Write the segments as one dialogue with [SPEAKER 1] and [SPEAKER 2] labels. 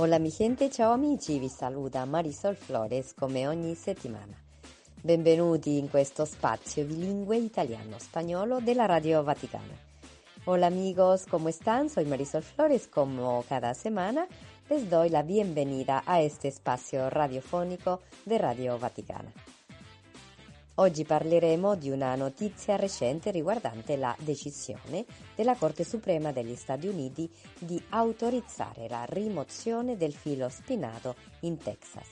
[SPEAKER 1] Hola mi gente, ciao amici, vi saluta Marisol Flores come ogni settimana. Benvenuti in questo spazio bilingue italiano-spagnolo della Radio Vaticana. Hola amigos, ¿cómo están? Soy Marisol Flores, como cada semana les doy la bienvenida a este espacio radiofonico de Radio Vaticana. Oggi parleremo di una notizia recente riguardante la decisione della Corte Suprema degli Stati Uniti di autorizzare la rimozione del filo spinato in Texas.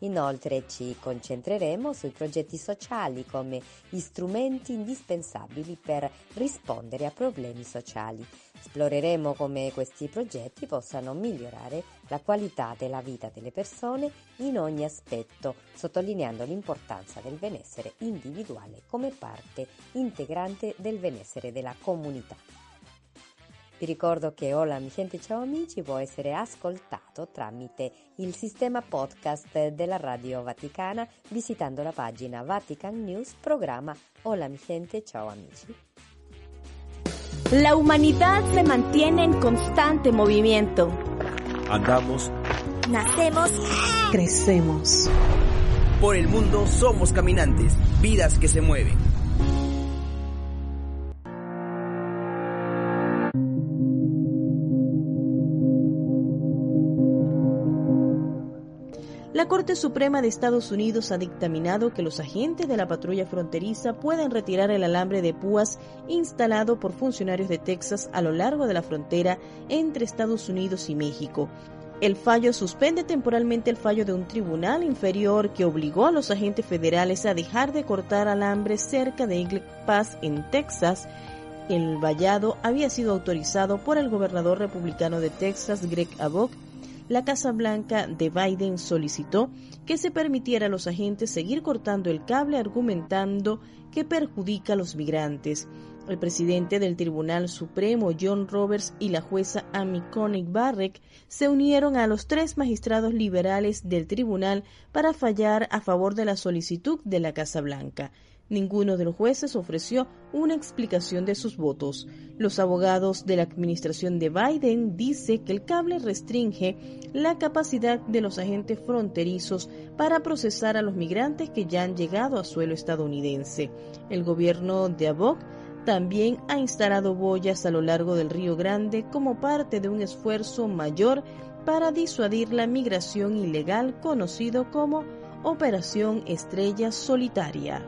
[SPEAKER 1] Inoltre ci concentreremo sui progetti sociali come strumenti indispensabili per rispondere a problemi sociali. Esploreremo come questi progetti possano migliorare la qualità della vita delle persone in ogni aspetto, sottolineando l'importanza del benessere individuale come parte integrante del benessere della comunità. Vi ricordo che Hola mi gente ciao amici può essere ascoltato tramite il sistema podcast della Radio Vaticana visitando la pagina Vatican News programma Hola mi gente ciao amici.
[SPEAKER 2] La humanidad se mantiene en constante movimiento.
[SPEAKER 3] Andamos,
[SPEAKER 2] Nacemos,
[SPEAKER 4] Crecemos.
[SPEAKER 3] por el mundo somos caminantes, vidas que se mueven.
[SPEAKER 4] La Corte Suprema de Estados Unidos ha dictaminado que los agentes de la patrulla fronteriza pueden retirar el alambre de púas instalado por funcionarios de Texas a lo largo de la frontera entre Estados Unidos y México. El fallo suspende temporalmente el fallo de un tribunal inferior que obligó a los agentes federales a dejar de cortar alambres cerca de Eagle Pass en Texas. El vallado había sido autorizado por el gobernador republicano de Texas, Greg Abbott, la Casa Blanca de Biden solicitó que se permitiera a los agentes seguir cortando el cable argumentando que perjudica a los migrantes. El presidente del Tribunal Supremo, John Roberts, y la jueza Amy Coney Barrett se unieron a los tres magistrados liberales del tribunal para fallar a favor de la solicitud de la Casa Blanca. Ninguno de los jueces ofreció una explicación de sus votos. Los abogados de la administración de Biden dice que el cable restringe la capacidad de los agentes fronterizos para procesar a los migrantes que ya han llegado a suelo estadounidense. El gobierno de Abbott también ha instalado boyas a lo largo del Río Grande como parte de un esfuerzo mayor para disuadir la migración ilegal conocido como Operación Estrella Solitaria.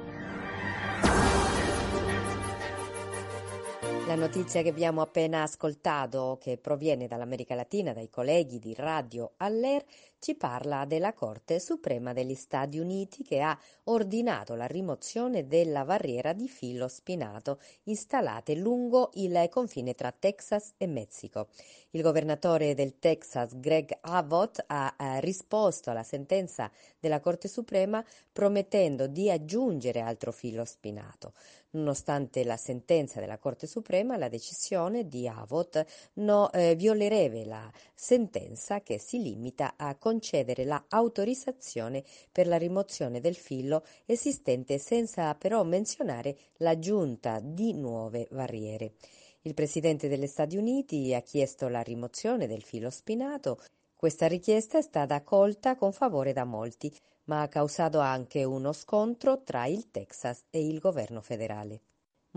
[SPEAKER 1] La notizia che abbiamo appena ascoltato, che proviene dall'America Latina, dai colleghi di Radio Aller, ci parla della Corte Suprema degli Stati Uniti che ha ordinato la rimozione della barriera di filo spinato installate lungo il confine tra Texas e Messico. Il governatore del Texas, Greg Abbott, ha eh, risposto alla sentenza della Corte Suprema promettendo di aggiungere altro filo spinato. Nonostante la sentenza della Corte Suprema, la decisione di Abbott no, eh, violerebbe la sentenza che si limita a concedere l'autorizzazione per la rimozione del filo esistente senza però menzionare l'aggiunta di nuove barriere. Il Presidente degli Stati Uniti ha chiesto la rimozione del filo spinato. Questa richiesta è stata accolta con favore da molti, ma ha causato anche uno scontro tra il Texas e il governo federale.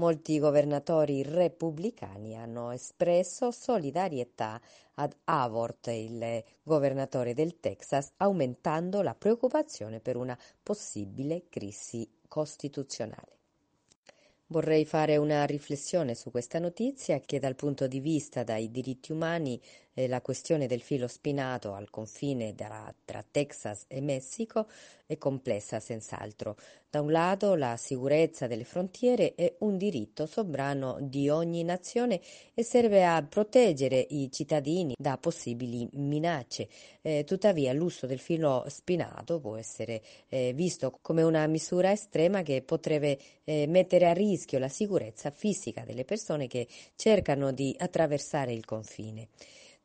[SPEAKER 1] Molti governatori repubblicani hanno espresso solidarietà ad Abbott, il governatore del Texas, aumentando la preoccupazione per una possibile crisi costituzionale. Vorrei fare una riflessione su questa notizia che dal punto di vista dei diritti umani eh, la questione del filo spinato al confine tra, tra Texas e Messico è complessa senz'altro. Da un lato la sicurezza delle frontiere è un diritto sovrano di ogni nazione e serve a proteggere i cittadini da possibili minacce. Eh, tuttavia l'uso del filo spinato può essere eh, visto come una misura estrema che potrebbe eh, mettere a rischio la sicurezza fisica delle persone che cercano di attraversare il confine.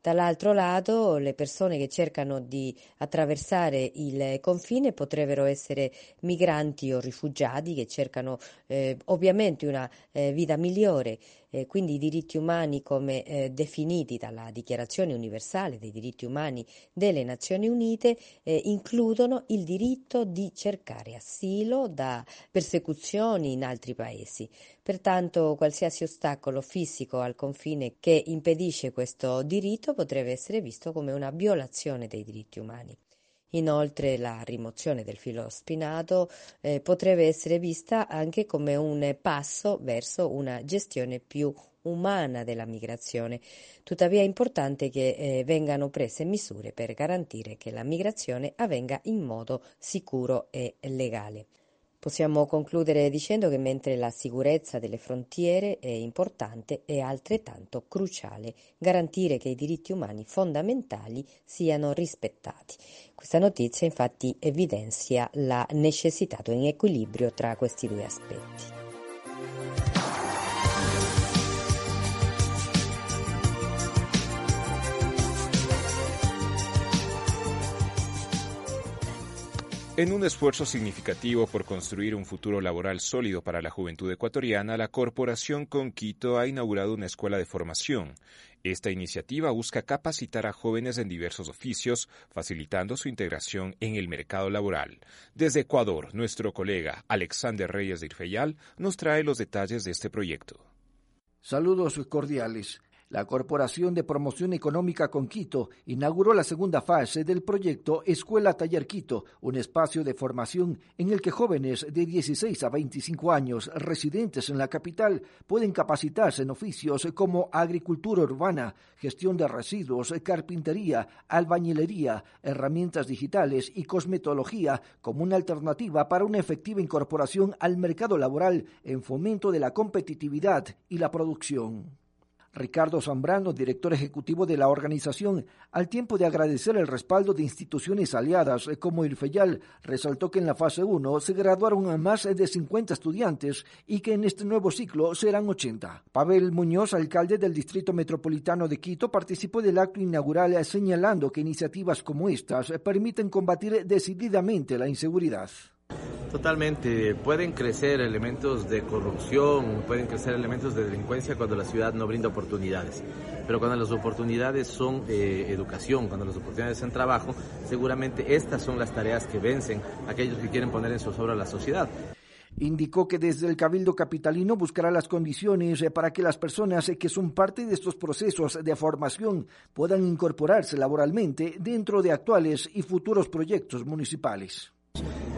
[SPEAKER 1] Dall'altro lato, le persone che cercano di attraversare il confine potrebbero essere migranti o rifugiati che cercano eh, ovviamente una eh, vita migliore eh, quindi i diritti umani come eh, definiti dalla Dichiarazione universale dei diritti umani delle Nazioni Unite eh, includono il diritto di cercare asilo da persecuzioni in altri paesi. Pertanto qualsiasi ostacolo fisico al confine che impedisce questo diritto potrebbe essere visto come una violazione dei diritti umani. Inoltre la rimozione del filo spinato eh, potrebbe essere vista anche come un passo verso una gestione più umana della migrazione. Tuttavia è importante che eh, vengano prese misure per garantire che la migrazione avvenga in modo sicuro e legale. Possiamo concludere dicendo che mentre la sicurezza delle frontiere è importante, è altrettanto cruciale garantire che i diritti umani fondamentali siano rispettati. Questa notizia infatti evidenzia la necessità di un equilibrio tra questi due aspetti.
[SPEAKER 5] En un esfuerzo significativo por construir un futuro laboral sólido para la juventud ecuatoriana, la Corporación Conquito ha inaugurado una escuela de formación. Esta iniciativa busca capacitar a jóvenes en diversos oficios, facilitando su integración en el mercado laboral. Desde Ecuador, nuestro colega Alexander Reyes de Irfeyal nos trae los detalles de este proyecto.
[SPEAKER 6] Saludos cordiales. La Corporación de Promoción Económica con Quito inauguró la segunda fase del proyecto Escuela Taller Quito, un espacio de formación en el que jóvenes de 16 a 25 años residentes en la capital pueden capacitarse en oficios como agricultura urbana, gestión de residuos, carpintería, albañilería, herramientas digitales y cosmetología como una alternativa para una efectiva incorporación al mercado laboral en fomento de la competitividad y la producción. Ricardo Zambrano, director ejecutivo de la organización, al tiempo de agradecer el respaldo de instituciones aliadas como el FEYAL, resaltó que en la fase 1 se graduaron a más de 50 estudiantes y que en este nuevo ciclo serán 80. Pavel Muñoz, alcalde del Distrito Metropolitano de Quito, participó del acto inaugural señalando que iniciativas como estas permiten combatir decididamente la inseguridad.
[SPEAKER 7] Totalmente, pueden crecer elementos de corrupción, pueden crecer elementos de delincuencia cuando la ciudad no brinda oportunidades. Pero cuando las oportunidades son eh, educación, cuando las oportunidades son trabajo, seguramente estas son las tareas que vencen a aquellos que quieren poner en sus obras la sociedad.
[SPEAKER 6] Indicó que desde el Cabildo Capitalino buscará las condiciones eh, para que las personas eh, que son parte de estos procesos de formación puedan incorporarse laboralmente dentro de actuales y futuros proyectos municipales.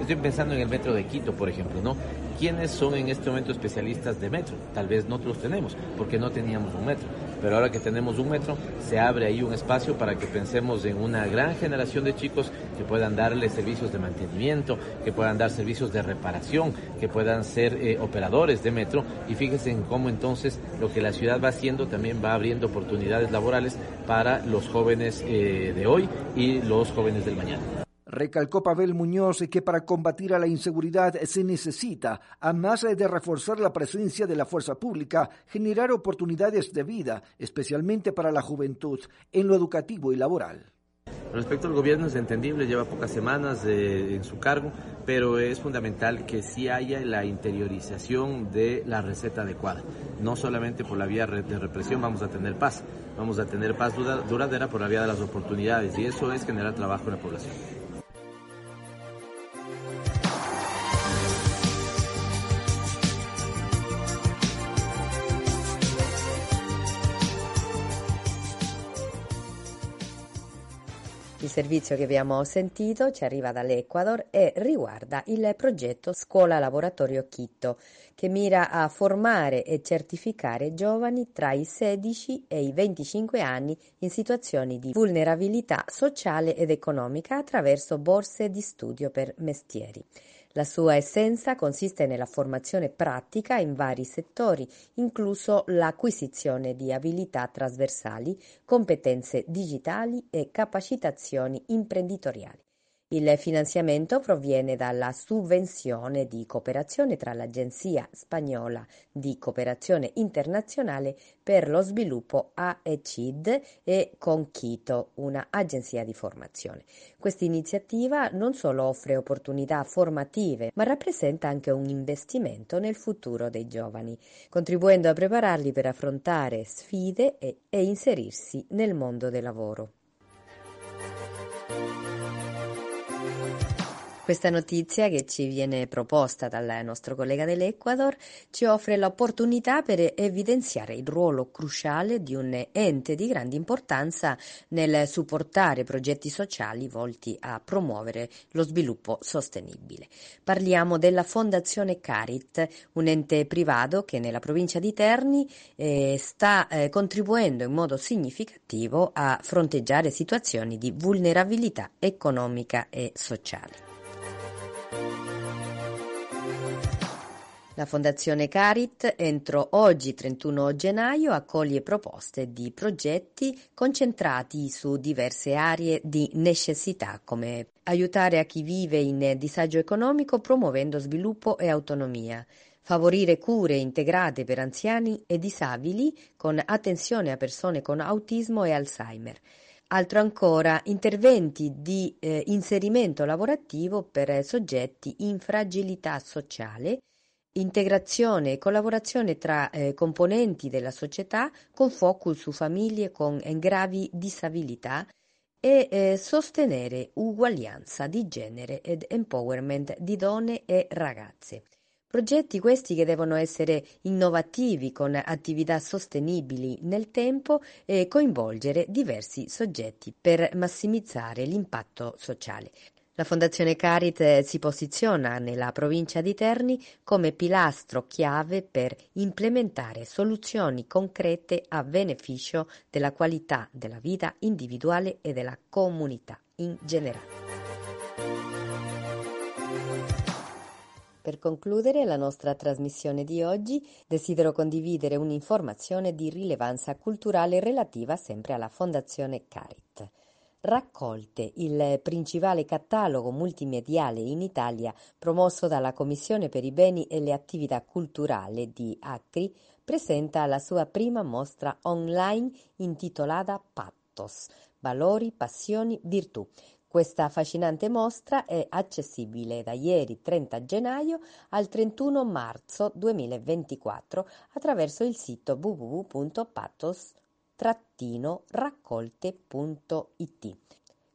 [SPEAKER 7] Estoy pensando en el metro de Quito, por ejemplo, ¿no? ¿Quiénes son en este momento especialistas de metro? Tal vez no los tenemos, porque no teníamos un metro. Pero ahora que tenemos un metro, se abre ahí un espacio para que pensemos en una gran generación de chicos que puedan darle servicios de mantenimiento, que puedan dar servicios de reparación, que puedan ser eh, operadores de metro. Y fíjense en cómo entonces lo que la ciudad va haciendo también va abriendo oportunidades laborales para los jóvenes eh, de hoy y los jóvenes del mañana.
[SPEAKER 6] Recalcó Pavel Muñoz que para combatir a la inseguridad se necesita, además de reforzar la presencia de la fuerza pública, generar oportunidades de vida, especialmente para la juventud, en lo educativo y laboral.
[SPEAKER 7] Respecto al gobierno es entendible, lleva pocas semanas en su cargo, pero es fundamental que sí haya la interiorización de la receta adecuada. No solamente por la vía de represión vamos a tener paz, vamos a tener paz duradera por la vía de las oportunidades y eso es generar trabajo en la población.
[SPEAKER 1] Servizio che abbiamo sentito ci arriva dall'Ecuador e riguarda il progetto Scuola Laboratorio Quito, che mira a formare e certificare giovani tra i 16 e i 25 anni in situazioni di vulnerabilità sociale ed economica attraverso borse di studio per mestieri. La sua essenza consiste nella formazione pratica in vari settori, incluso l'acquisizione di abilità trasversali, competenze digitali e capacitazioni imprenditoriali. Il finanziamento proviene dalla sovvenzione di cooperazione tra l'Agenzia spagnola di cooperazione internazionale per lo sviluppo AECID e Conchito, una agenzia di formazione. Questa iniziativa non solo offre opportunità formative, ma rappresenta anche un investimento nel futuro dei giovani, contribuendo a prepararli per affrontare sfide e, e inserirsi nel mondo del lavoro. Questa notizia che ci viene proposta dal nostro collega dell'Ecuador ci offre l'opportunità per evidenziare il ruolo cruciale di un ente di grande importanza nel supportare progetti sociali volti a promuovere lo sviluppo sostenibile. Parliamo della Fondazione Carit, un ente privato che nella provincia di Terni eh, sta eh, contribuendo in modo significativo a fronteggiare situazioni di vulnerabilità economica e sociale. La Fondazione Carit entro oggi 31 gennaio accoglie proposte di progetti concentrati su diverse aree di necessità come aiutare a chi vive in disagio economico promuovendo sviluppo e autonomia, favorire cure integrate per anziani e disabili con attenzione a persone con autismo e Alzheimer. Altro ancora, interventi di eh, inserimento lavorativo per soggetti in fragilità sociale integrazione e collaborazione tra eh, componenti della società con focus su famiglie con gravi disabilità e eh, sostenere uguaglianza di genere ed empowerment di donne e ragazze. Progetti questi che devono essere innovativi con attività sostenibili nel tempo e coinvolgere diversi soggetti per massimizzare l'impatto sociale. La Fondazione Carit si posiziona nella provincia di Terni come pilastro chiave per implementare soluzioni concrete a beneficio della qualità della vita individuale e della comunità in generale. Per concludere la nostra trasmissione di oggi, desidero condividere un'informazione di rilevanza culturale relativa sempre alla Fondazione Carit raccolte, il principale catalogo multimediale in Italia promosso dalla Commissione per i beni e le attività culturali di Acri, presenta la sua prima mostra online intitolata Pattos, valori, passioni, virtù. Questa affascinante mostra è accessibile da ieri 30 gennaio al 31 marzo 2024 attraverso il sito www.pathos.com raccolte.it.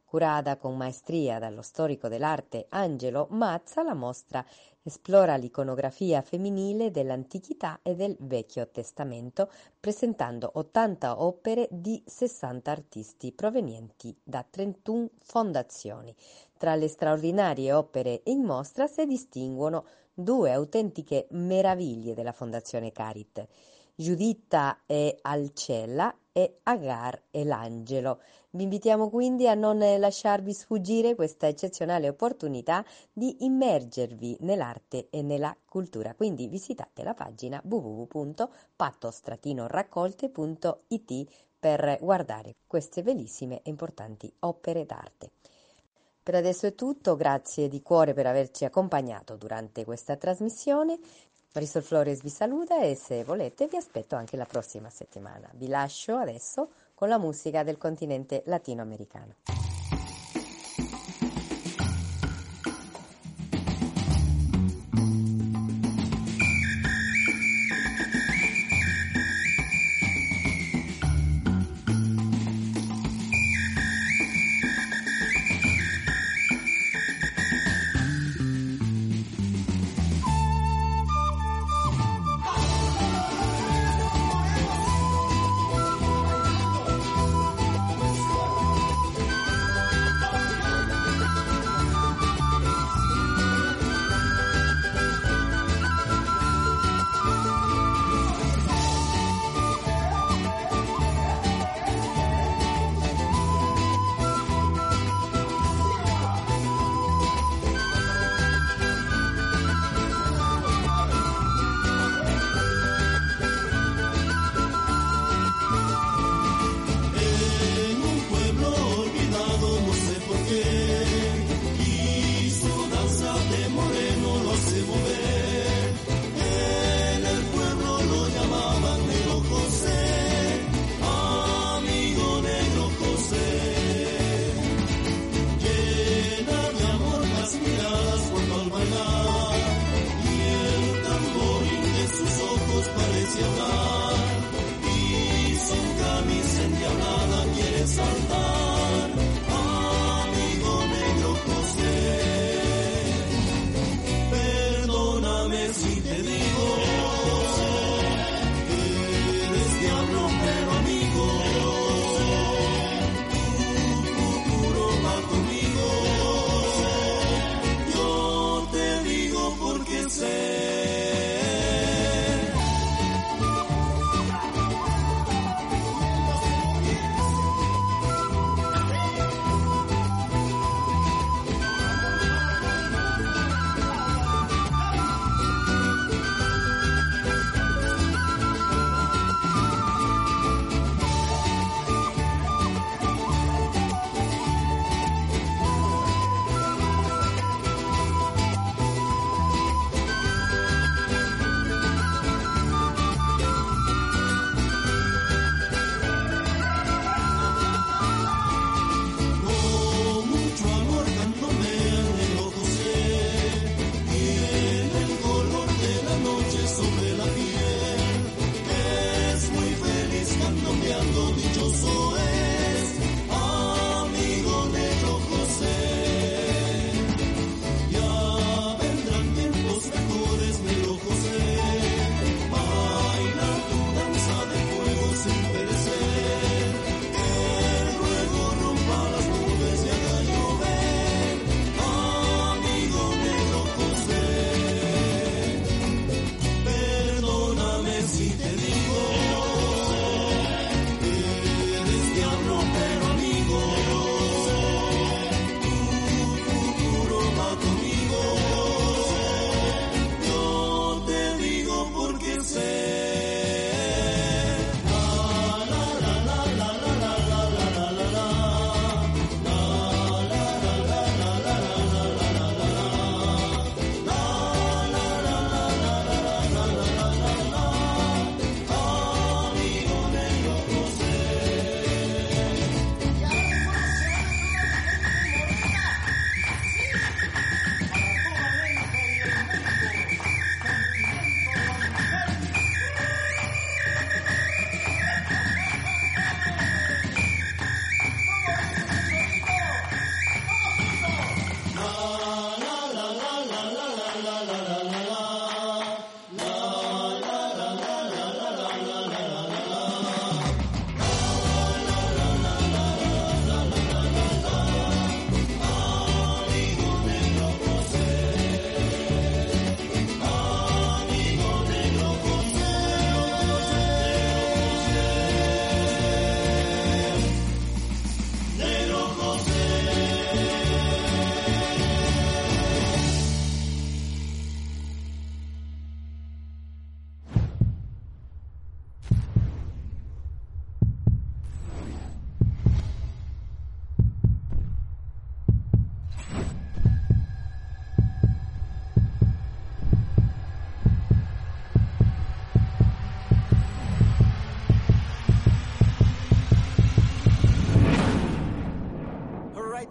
[SPEAKER 1] Curata con maestria dallo storico dell'arte Angelo Mazza, la mostra esplora l'iconografia femminile dell'Antichità e del Vecchio Testamento, presentando 80 opere di 60 artisti provenienti da 31 fondazioni. Tra le straordinarie opere in mostra si distinguono due autentiche meraviglie della Fondazione Carit. Giuditta e Alcella e Agar e l'angelo. Vi invitiamo quindi a non lasciarvi sfuggire questa eccezionale opportunità di immergervi nell'arte e nella cultura. Quindi visitate la pagina www.patto-raccolte.it per guardare queste bellissime e importanti opere d'arte. Per adesso è tutto, grazie di cuore per averci accompagnato durante questa trasmissione. Marisol Flores vi saluta e se volete vi aspetto anche la prossima settimana. Vi lascio adesso con la musica del continente latinoamericano.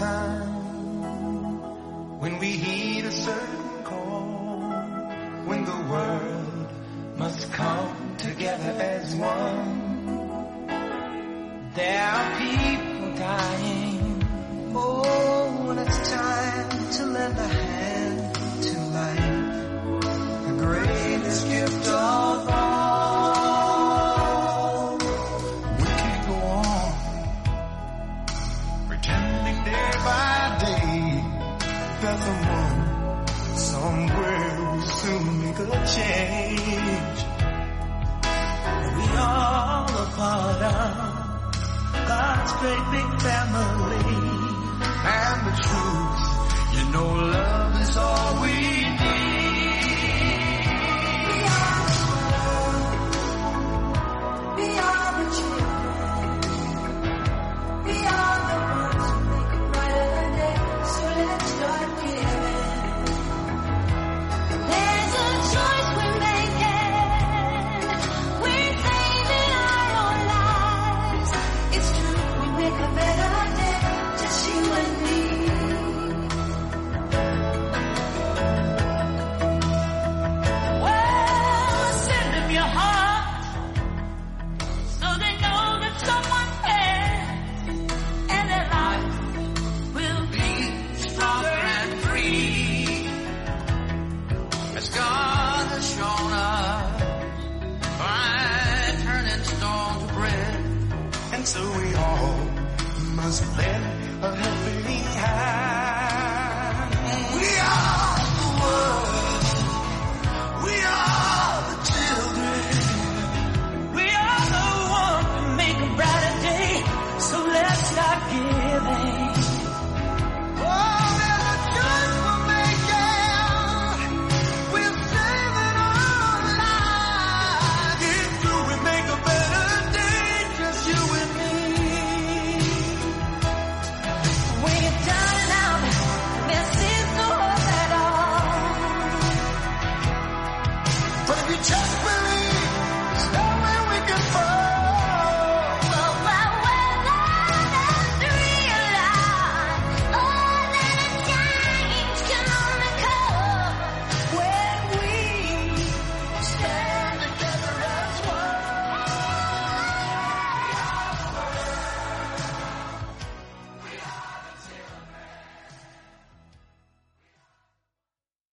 [SPEAKER 8] time when we heed a certain call, when the world must come together as one. There are people dying. Oh, when it's time to lend a hand. great big family. And the truth, you know love.